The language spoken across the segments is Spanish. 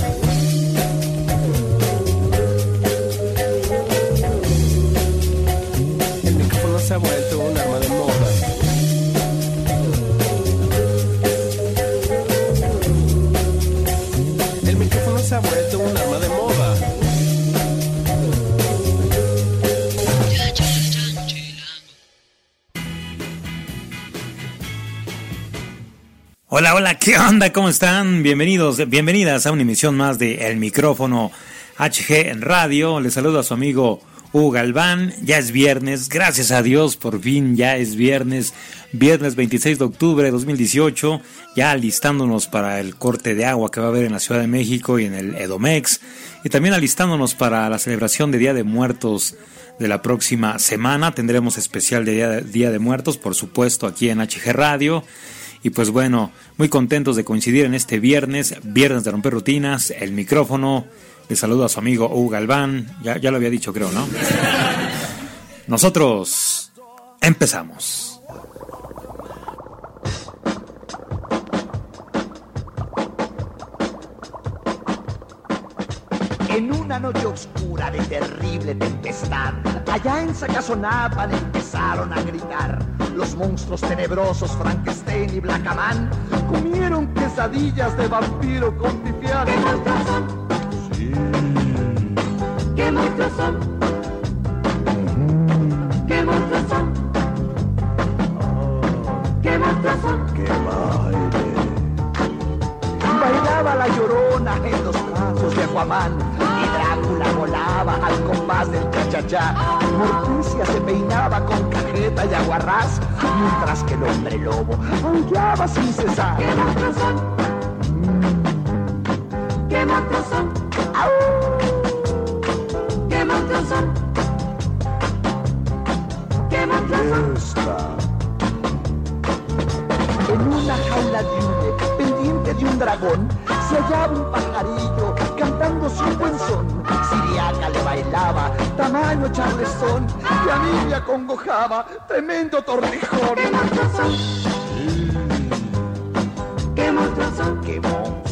Yeah. ¿Qué onda? ¿Cómo están? Bienvenidos, bienvenidas a una emisión más de El Micrófono HG en Radio. Les saludo a su amigo Hugo Galván. Ya es viernes, gracias a Dios, por fin ya es viernes. Viernes 26 de octubre de 2018, ya alistándonos para el corte de agua que va a haber en la Ciudad de México y en el Edomex. Y también alistándonos para la celebración de Día de Muertos de la próxima semana. Tendremos especial de Día de, Día de Muertos, por supuesto, aquí en HG Radio. Y pues bueno, muy contentos de coincidir en este viernes, viernes de romper rutinas, el micrófono. Le saludo a su amigo Hugo Galván, ya, ya lo había dicho creo, ¿no? Nosotros empezamos. En una noche oscura de terrible tempestad, allá en Sacazonapan empezaron a gritar. Los monstruos tenebrosos Frankenstein y Blackaman comieron quesadillas de vampiro con pipián. ¿Qué monstruos son? Sí. ¿Qué monstruos son? ¿Qué monstruos son? ¿Qué monstruos son? ¡Qué baile! Bailaba la llorona en los brazos de Aquaman volaba al compás del cha-cha-cha. Morticia se peinaba con cajeta y aguarrás, mientras que el hombre lobo aullaba sin cesar. ¿Qué monstruos son? ¿Qué monstruos son? ¿Qué monstruos son? ¿Qué monstruos son? Esta. En una jaula de pendiente de un dragón, se hallaba un pajarillo cantando su buen son. Siriaca le bailaba, tamaño charlesón, y a mí me acongojaba, tremendo torrijón. ¿Qué monstruos son? ¿Qué monstruos son? ¡Qué monstruo!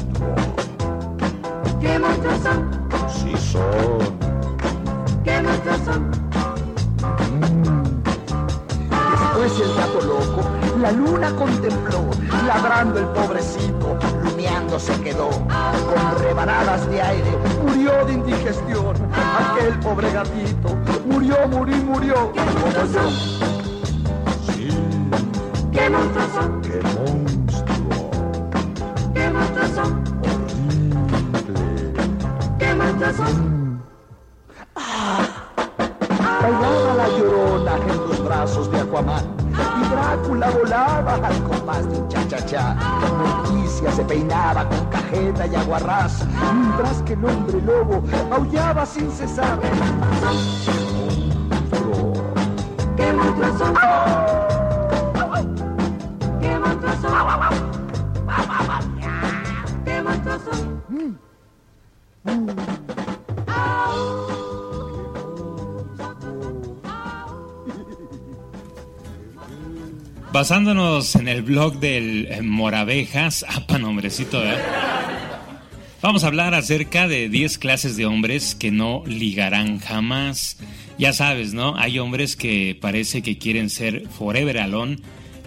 ¿Qué monstruos son? Sí son. ¿Qué monstruos son? Después el gato loco, la luna contempló, ladrando el pobrecito, rumiando se quedó. Con rebanadas de aire, murió de indigestión. Aquel pobre gatito, murió, murió, murió. ¿Qué monstruos son? Sí, ¿Qué monstruos son? qué monstruo, ¿Qué monstruos son? horrible. ¿Qué son? Bailaba la llorona en los brazos de Aquaman y Drácula volaba al compás de un cha-cha-cha. Morticia se peinaba con cajeta y aguarrás, mientras que el hombre lobo aullaba sin cesar. ¿Qué? ¿Qué? ¿Qué Basándonos en el blog del eh, Moravejas, apa nombrecito, ¿eh? Vamos a hablar acerca de 10 clases de hombres que no ligarán jamás. Ya sabes, ¿no? Hay hombres que parece que quieren ser forever alone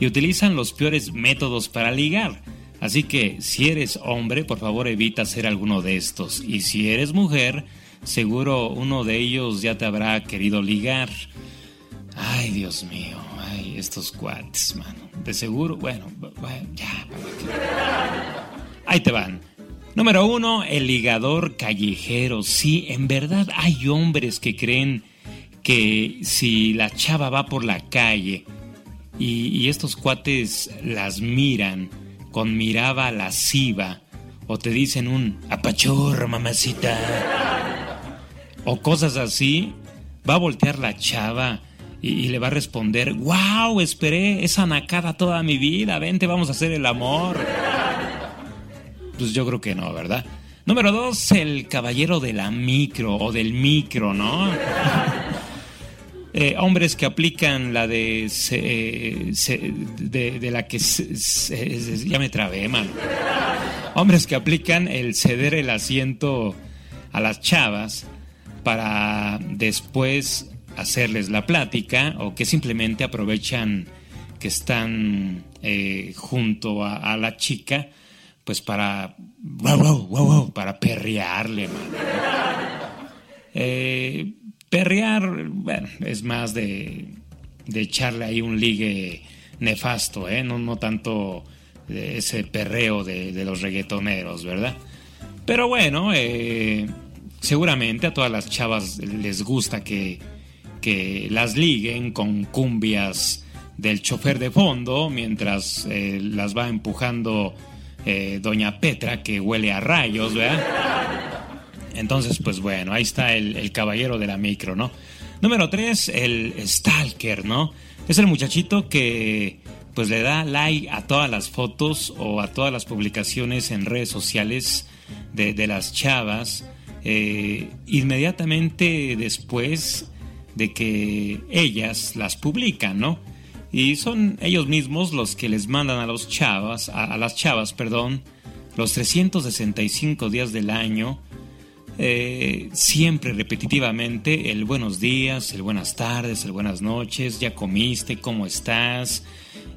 y utilizan los peores métodos para ligar. Así que si eres hombre, por favor evita ser alguno de estos. Y si eres mujer, seguro uno de ellos ya te habrá querido ligar. Ay, Dios mío, ay, estos cuates, mano. De seguro, bueno, ya. Ahí te van. Número uno, el ligador callejero. Sí, en verdad hay hombres que creen que si la chava va por la calle y, estos cuates las miran con mirada lasciva o te dicen un apachurro, mamacita, o cosas así, va a voltear la chava y, le va a responder, wow, esperé esa nacada toda mi vida, vente, vamos a hacer el amor. Pues yo creo que no, ¿verdad? Número dos, el caballero de la micro o del micro, ¿no? Eh, hombres que aplican la de, de, la que ya me trabé, man. Hombres que aplican el ceder el asiento a las chavas para después hacerles la plática o que simplemente aprovechan que están eh, junto a, la chica pues para para perrearle eh, perrear bueno es más de, de echarle ahí un ligue nefasto ¿eh? no, no tanto ese perreo de, los reggaetoneros verdad pero bueno eh, seguramente a todas las chavas les gusta que que las liguen con cumbias del chofer de fondo mientras eh, las va empujando eh, doña Petra que huele a rayos, ¿verdad? Entonces, pues bueno, ahí está el, caballero de la micro, ¿no? Número tres, el stalker, ¿no? Es el muchachito que pues le da like a todas las fotos o a todas las publicaciones en redes sociales de, las chavas. Eh, inmediatamente después de que ellas las publican, ¿no? Y son ellos mismos los que les mandan a los chavas, a, las chavas, perdón, los 365 días del año, eh, siempre repetitivamente el buenos días, el buenas tardes, el buenas noches, ya comiste, cómo estás,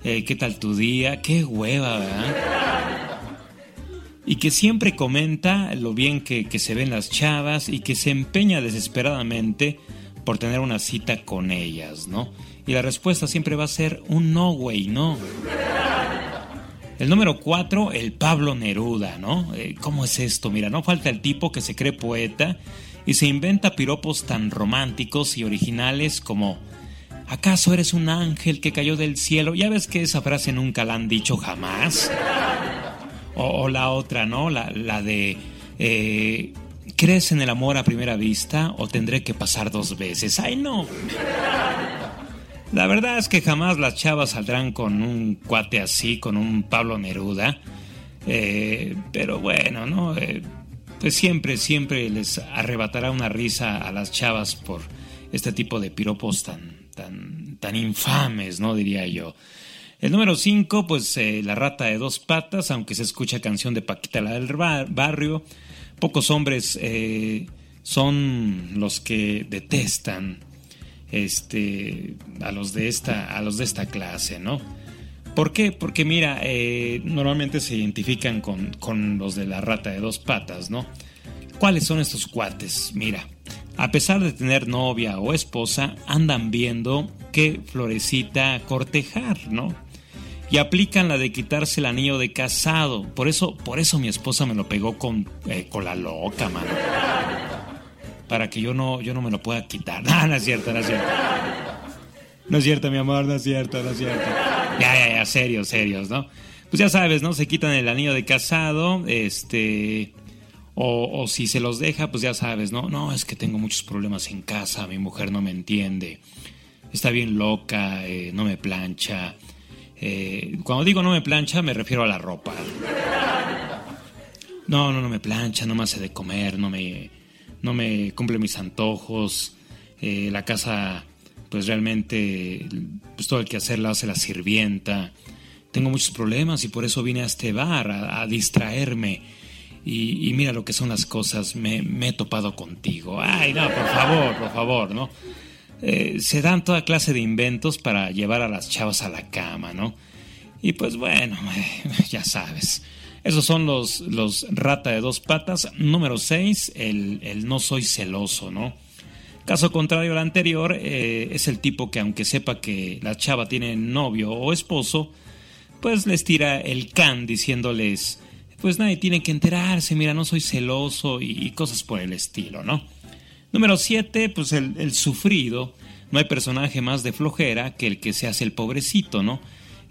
eh, qué tal tu día, qué hueva, ¿verdad? Y que siempre comenta lo bien que, que se ven las chavas y que se empeña desesperadamente por tener una cita con ellas, ¿no? Y la respuesta siempre va a ser un no, güey, no. El número cuatro, el Pablo Neruda, ¿no? Eh, ¿Cómo es esto? Mira, no falta el tipo que se cree poeta y se inventa piropos tan románticos y originales como ¿Acaso eres un ángel que cayó del cielo? Ya ves que esa frase nunca la han dicho jamás. O, la otra, ¿no? La, de eh, ¿Crees en el amor a primera vista o tendré que pasar dos veces? ¡Ay, no! La verdad es que jamás las chavas saldrán con un cuate así, con un Pablo Neruda. Eh, pero bueno, ¿no? Eh, pues siempre, siempre les arrebatará una risa a las chavas por este tipo de piropos tan, tan, tan infames, ¿no? Diría yo. El número 5, pues eh, La rata de dos patas, aunque se escucha canción de Paquita la del barrio pocos hombres eh, son los que detestan este, a, los de esta, a los de esta clase, ¿no? ¿Por qué? Porque mira, eh, normalmente se identifican con, con los de la rata de dos patas, ¿no? ¿Cuáles son estos cuates? Mira, a pesar de tener novia o esposa, andan viendo qué florecita cortejar, ¿no? Y aplican la de quitarse el anillo de casado. Por eso, por eso mi esposa me lo pegó con, eh, con la loca, mano. Para que yo no, yo no me lo pueda quitar. No, no es cierto, no es cierto. No es cierto, mi amor, no es cierto, no es cierto. Ya, ya, ya, serios, serios, ¿no? Pues ya sabes, ¿no? Se quitan el anillo de casado, este... O, o, si se los deja, pues ya sabes, ¿no? No, es que tengo muchos problemas en casa, mi mujer no me entiende, está bien loca, eh, no me plancha, eh, cuando digo no me plancha, me refiero a la ropa. No, no, no me plancha, no me hace de comer, no me, no me cumple mis antojos. Eh, la casa, pues realmente, pues todo el que hacer la hace la sirvienta. Tengo muchos problemas y por eso vine a este bar a, distraerme. Y, mira lo que son las cosas, me, me, he topado contigo. Ay, no, por favor, por favor, ¿no? Eh, se dan toda clase de inventos para llevar a las chavas a la cama, ¿no? Y pues bueno, ya sabes. Esos son los, los rata de dos patas. Número 6, el, el no soy celoso, ¿no? Caso contrario al anterior, eh, es el tipo que aunque sepa que la chava tiene novio o esposo, pues les tira el can diciéndoles, pues nadie tiene que enterarse, mira, no soy celoso y, cosas por el estilo, ¿no? Número 7, pues el, el, sufrido. No hay personaje más de flojera que el que se hace el pobrecito, ¿no?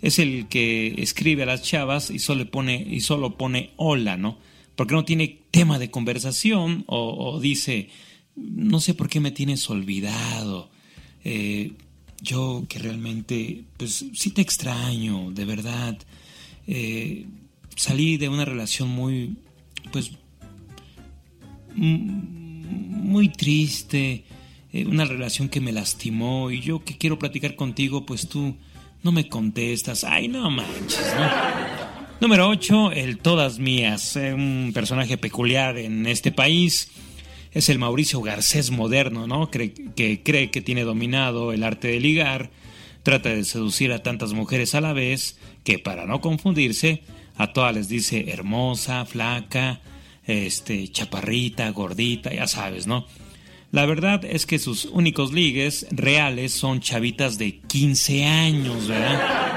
Es el que escribe a las chavas y solo pone, y solo pone hola, ¿no? Porque no tiene tema de conversación o, dice, no sé por qué me tienes olvidado. Eh, yo que realmente, pues sí te extraño, de verdad. Eh, salí de una relación muy, pues, muy triste, eh, una relación que me lastimó y yo que quiero platicar contigo, pues tú no me contestas. Ay, no manches, Número 8, el Todas Mías, un personaje peculiar en este país es el Mauricio Garcés moderno, ¿no? que cree que tiene dominado el arte de ligar, trata de seducir a tantas mujeres a la vez que para no confundirse, a todas les dice hermosa, flaca, este, chaparrita, gordita, ya sabes, ¿no? La verdad es que sus únicos ligues reales son chavitas de 15 años, ¿verdad?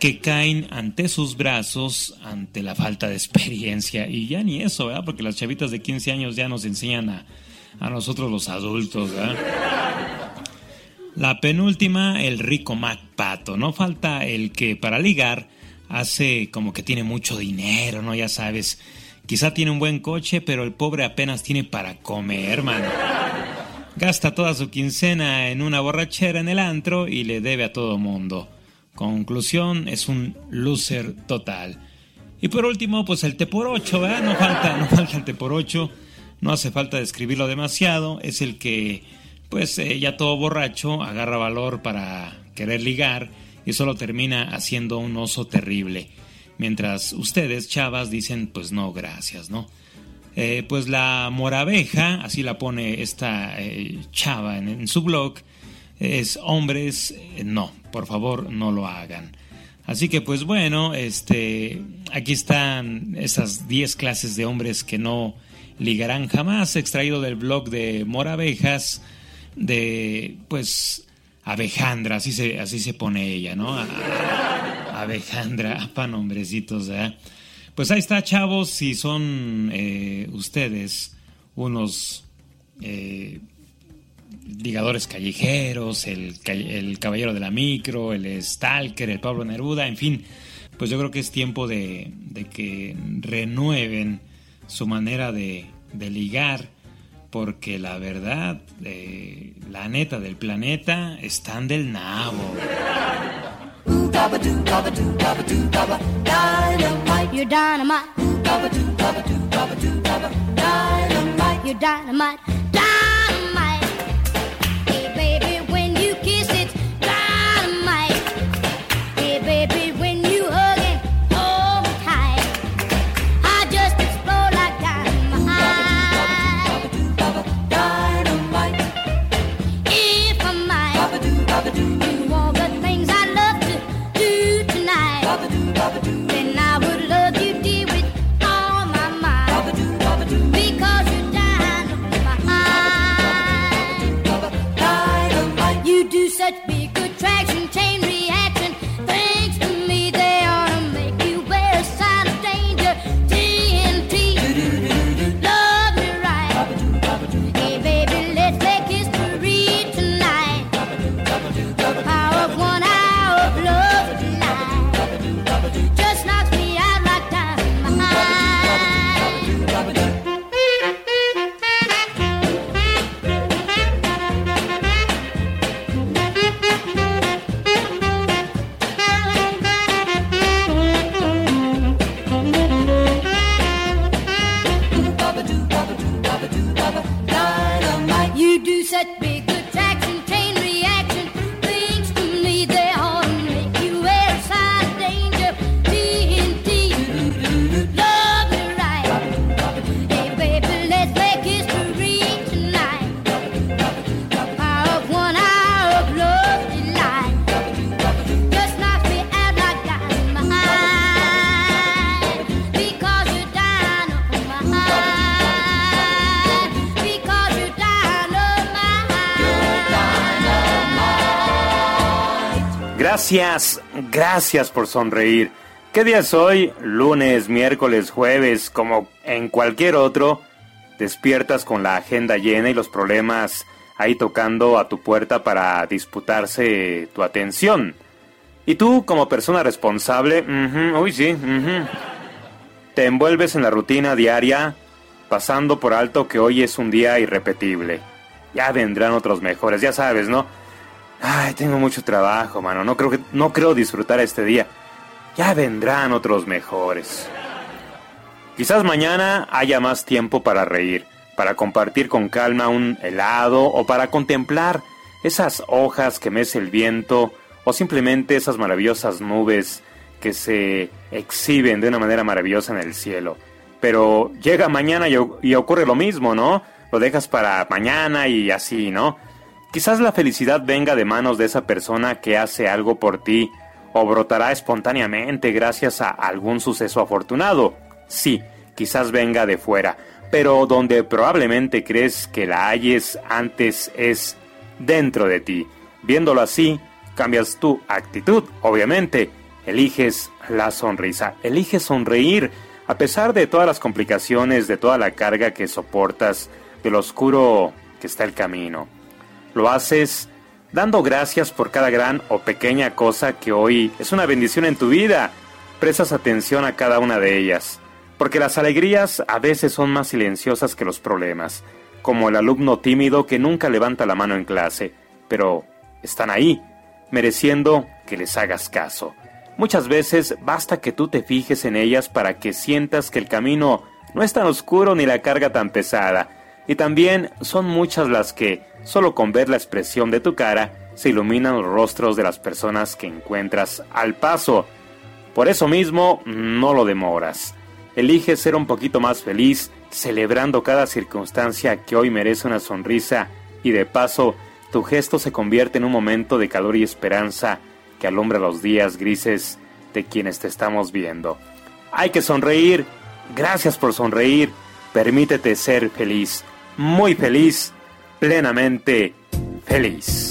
que caen ante sus brazos ante la falta de experiencia. Y ya ni eso, ¿verdad? Porque las chavitas de 15 años ya nos enseñan a, a nosotros los adultos, ¿verdad? La penúltima, el rico Mac Pato. No falta el que para ligar hace como que tiene mucho dinero, ¿no? Ya sabes. Quizá tiene un buen coche, pero el pobre apenas tiene para comer, hermano. Gasta toda su quincena en una borrachera en el antro y le debe a todo mundo. Conclusión, es un loser total. Y por último, pues el T por 8, ¿verdad? No falta, no falta el T por 8, no hace falta describirlo demasiado, es el que, pues eh, ya todo borracho, agarra valor para querer ligar y solo termina haciendo un oso terrible. Mientras ustedes, chavas, dicen, pues no, gracias, ¿no? Eh, pues la moraveja, así la pone esta eh, chava en, su blog, es hombres, no, por favor no lo hagan. Así que pues bueno, este, aquí están esas 10 clases de hombres que no ligarán jamás, extraído del blog de Moravejas, de pues Abejandra, así se, así se pone ella, ¿no? Abejandra, para nombrecitos, ¿eh? Pues ahí está, chavos, si son eh, ustedes unos eh, ligadores callejeros, el, caballero de la micro, el stalker, el Pablo Neruda, en fin, pues yo creo que es tiempo de, que renueven su manera de, de, ligar, porque la verdad, eh, la neta del planeta, están del nabo. dabba doo dabba doo dabba doo dabba dynamite. You're dynamite. Dabba doo dabba doo dabba doo dabba dynamite. You're dynamite Gracias, gracias por sonreír. ¿Qué día es hoy? Lunes, miércoles, jueves, como en cualquier otro. Despiertas con la agenda llena y los problemas ahí tocando a tu puerta para disputarse tu atención. Y tú, como persona responsable, uy sí, te envuelves en la rutina diaria, pasando por alto que hoy es un día irrepetible. Ya vendrán otros mejores, ya sabes, ¿no? Ay, tengo mucho trabajo, mano. No creo que no creo disfrutar este día. Ya vendrán otros mejores. Quizás mañana haya más tiempo para reír, para compartir con calma un helado o para contemplar esas hojas que mece el viento o simplemente esas maravillosas nubes que se exhiben de una manera maravillosa en el cielo. Pero llega mañana y, y ocurre lo mismo, ¿no? Lo dejas para mañana y así, ¿no? Quizás la felicidad venga de manos de esa persona que hace algo por ti o brotará espontáneamente gracias a algún suceso afortunado. Sí, quizás venga de fuera, pero donde probablemente crees que la halles antes es dentro de ti. Viéndolo así, cambias tu actitud, obviamente. Eliges la sonrisa, eliges sonreír, a pesar de todas las complicaciones, de toda la carga que soportas, del oscuro que está el camino. Lo haces dando gracias por cada gran o pequeña cosa que hoy es una bendición en tu vida. Prestas atención a cada una de ellas, porque las alegrías a veces son más silenciosas que los problemas, como el alumno tímido que nunca levanta la mano en clase, pero están ahí, mereciendo que les hagas caso. Muchas veces basta que tú te fijes en ellas para que sientas que el camino no es tan oscuro ni la carga tan pesada, y también son muchas las que, solo con ver la expresión de tu cara, se iluminan los rostros de las personas que encuentras al paso. Por eso mismo, no lo demoras. Elige ser un poquito más feliz, celebrando cada circunstancia que hoy merece una sonrisa y de paso, tu gesto se convierte en un momento de calor y esperanza que alumbra los días grises de quienes te estamos viendo. Hay que sonreír. Gracias por sonreír. Permítete ser feliz muy feliz, plenamente feliz.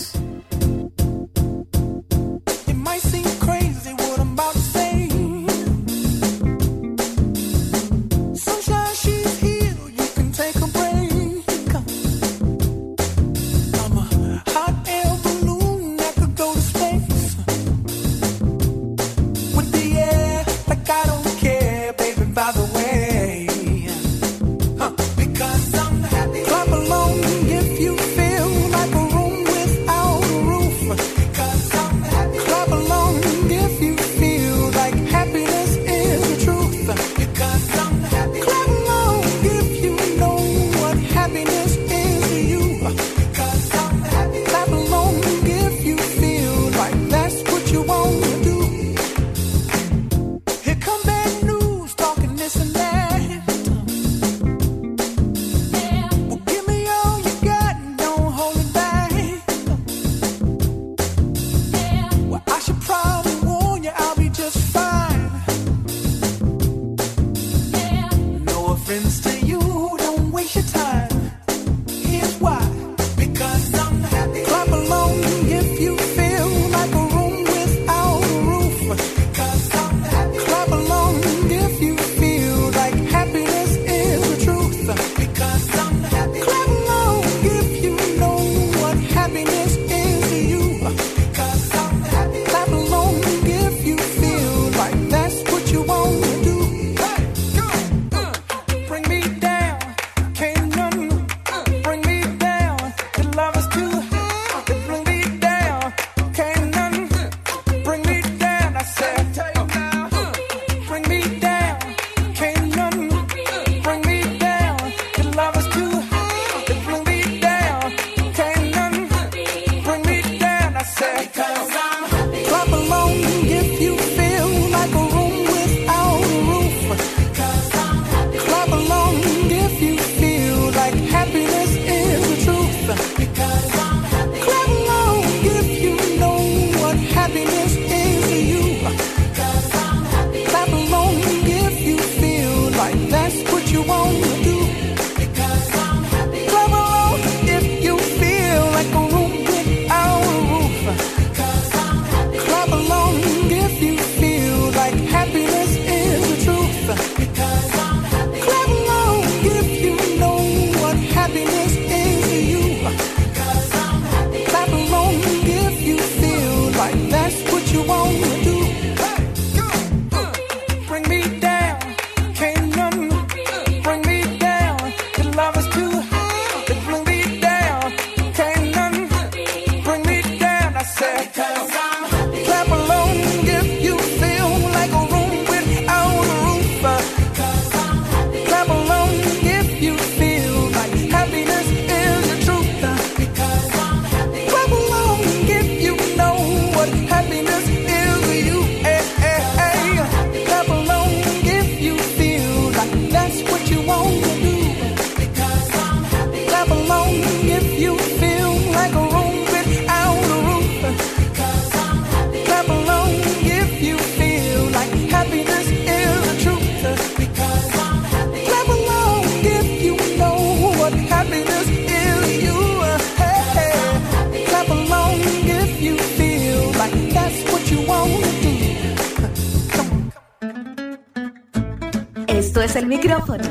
Micrófono.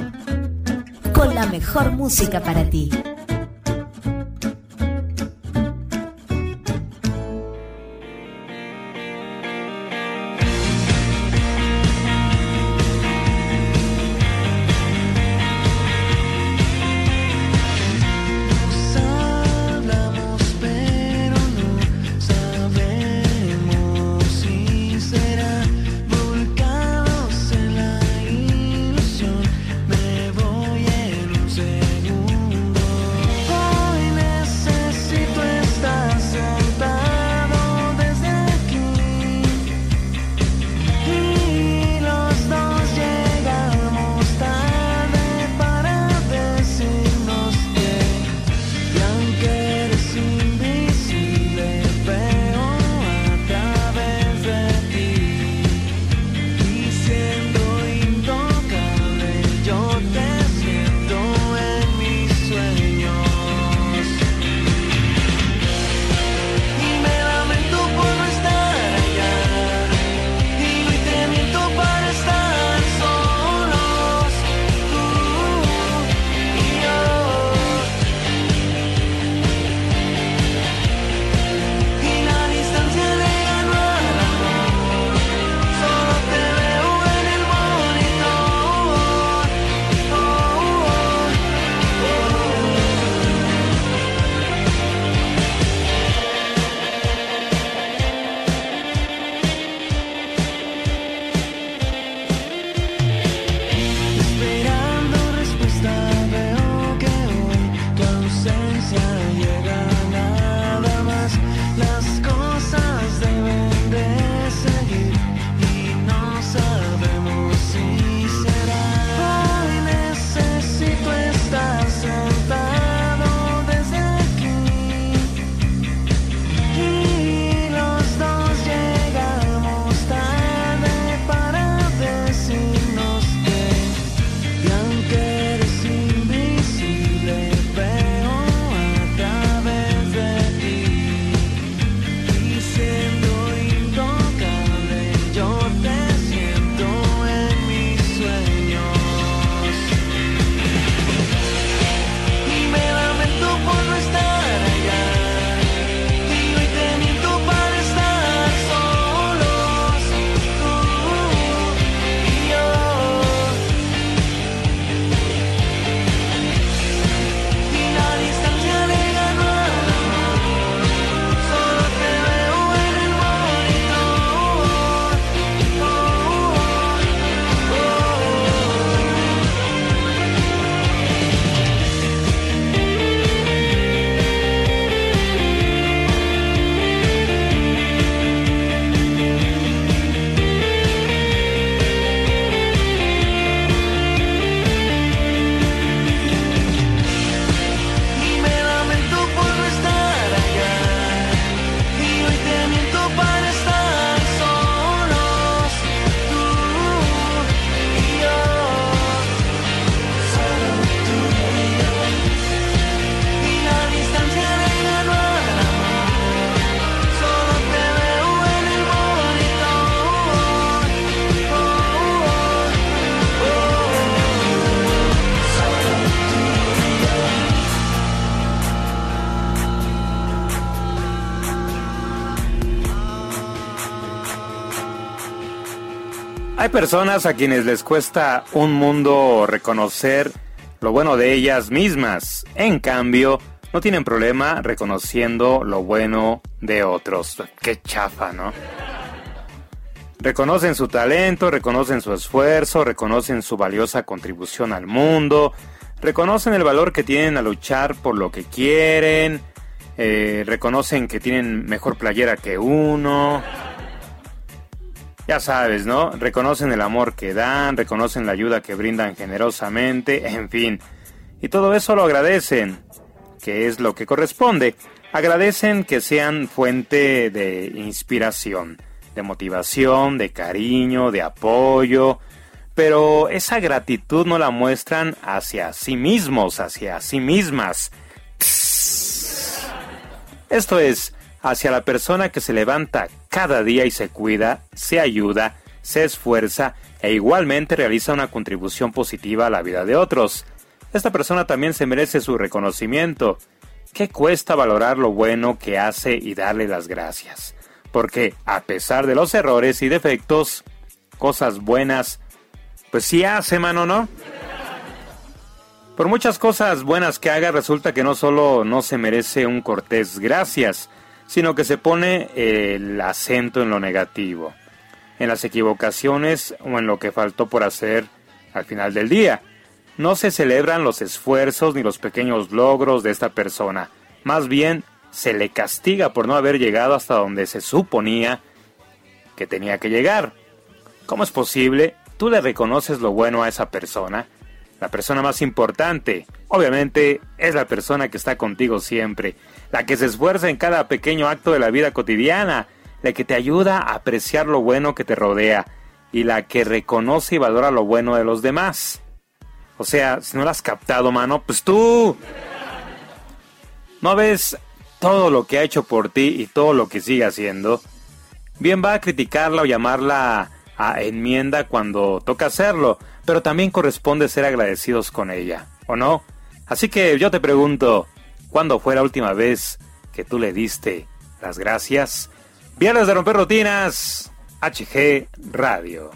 Con la mejor música para ti. Personas a quienes les cuesta un mundo reconocer lo bueno de ellas mismas. En cambio, no tienen problema reconociendo lo bueno de otros. Qué chafa, ¿no? Reconocen su talento, reconocen su esfuerzo, reconocen su valiosa contribución al mundo, reconocen el valor que tienen a luchar por lo que quieren, eh, reconocen que tienen mejor playera que uno, ya sabes, ¿no? Reconocen el amor que dan, reconocen la ayuda que brindan generosamente, en fin. Y todo eso lo agradecen, que es lo que corresponde. Agradecen que sean fuente de inspiración, de motivación, de cariño, de apoyo, pero esa gratitud no la muestran hacia sí mismos, hacia sí mismas. Esto es, hacia la persona que se levanta cada día y se cuida, se ayuda, se esfuerza e igualmente realiza una contribución positiva a la vida de otros. Esta persona también se merece su reconocimiento. ¿Qué cuesta valorar lo bueno que hace y darle las gracias? Porque a pesar de los errores y defectos, cosas buenas, pues sí hace, mano, ¿no? Por muchas cosas buenas que haga, resulta que no solo no se merece un cortés gracias, sino que se pone el acento en lo negativo, en las equivocaciones o en lo que faltó por hacer al final del día. No se celebran los esfuerzos ni los pequeños logros de esta persona, más bien se le castiga por no haber llegado hasta donde se suponía que tenía que llegar. ¿Cómo es posible? Tú le reconoces lo bueno a esa persona la persona más importante, obviamente, es la persona que está contigo siempre, la que se esfuerza en cada pequeño acto de la vida cotidiana, la que te ayuda a apreciar lo bueno que te rodea y la que reconoce y valora lo bueno de los demás. O sea, si no la has captado, mano, pues tú no ves todo lo que ha hecho por ti y todo lo que sigue haciendo. Bien va a criticarla o llamarla a enmienda cuando toca hacerlo, pero también corresponde ser agradecidos con ella, ¿o no? Así que yo te pregunto, ¿cuándo fue la última vez que tú le diste las gracias? Viernes de romper rutinas, HG Radio.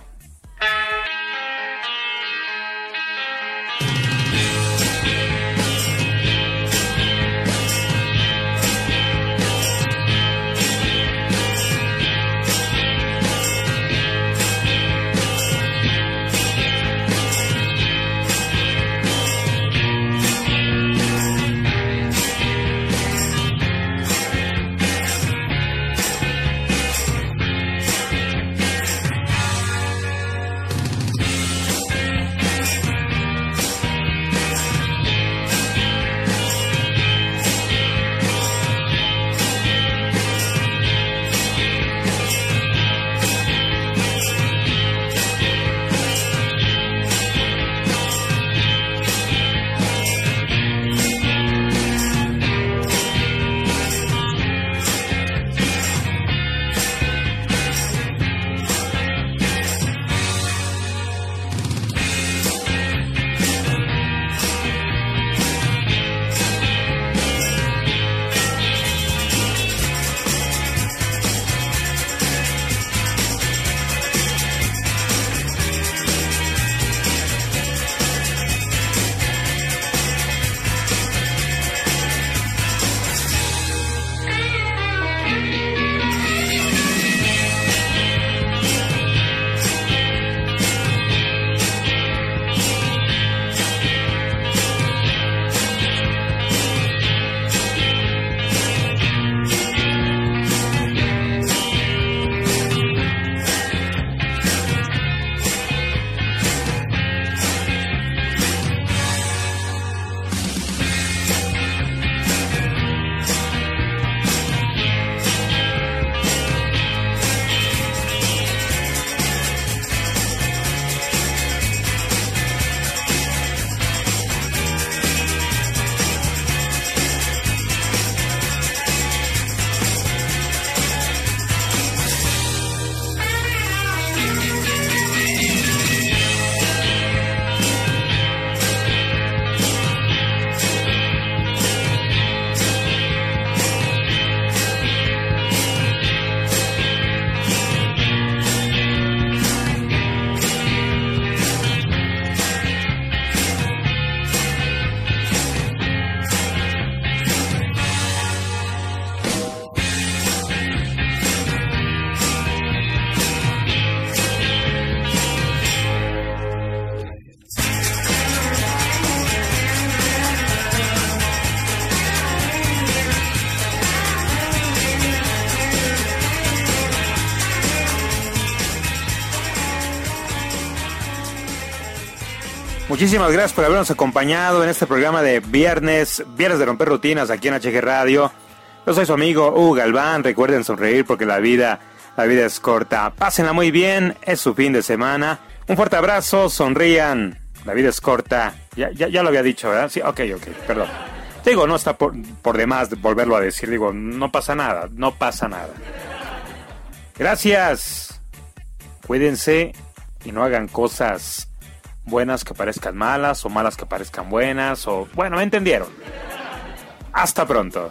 Muchísimas gracias por habernos acompañado en este programa de viernes, viernes de romper rutinas aquí en HG Radio. Yo soy su amigo Hugo Galván. Recuerden sonreír porque la vida, la vida es corta. Pásenla muy bien, es su fin de semana. Un fuerte abrazo, sonrían. La vida es corta. Ya, ya, lo había dicho, ¿verdad? Sí, ok, ok, perdón. Digo, no está por, por demás volverlo a decir. Digo, no pasa nada, no pasa nada. Gracias. Cuídense y no hagan cosas buenas que parezcan malas o malas que parezcan buenas o bueno, me entendieron. Hasta pronto.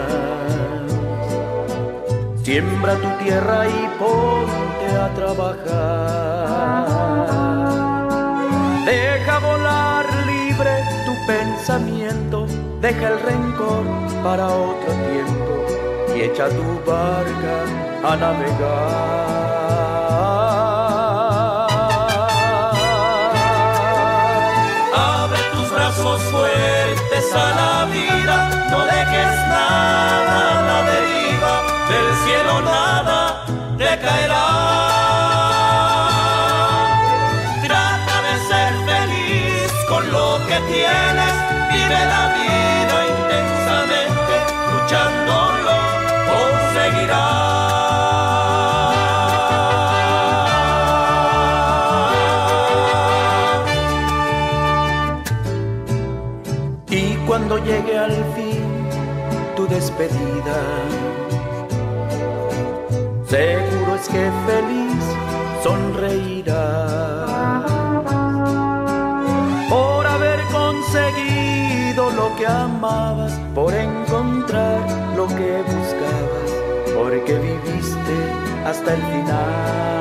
Siembra tu tierra y ponte a trabajar. Deja volar libre tu pensamiento. Deja el rencor para otro tiempo y echa tu barca a navegar. Abre tus brazos fuertes a la vida, no dejes nada caerá. Lo que buscabas, porque viviste hasta el final.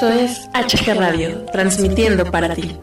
Esto es HG Radio, transmitiendo para ti.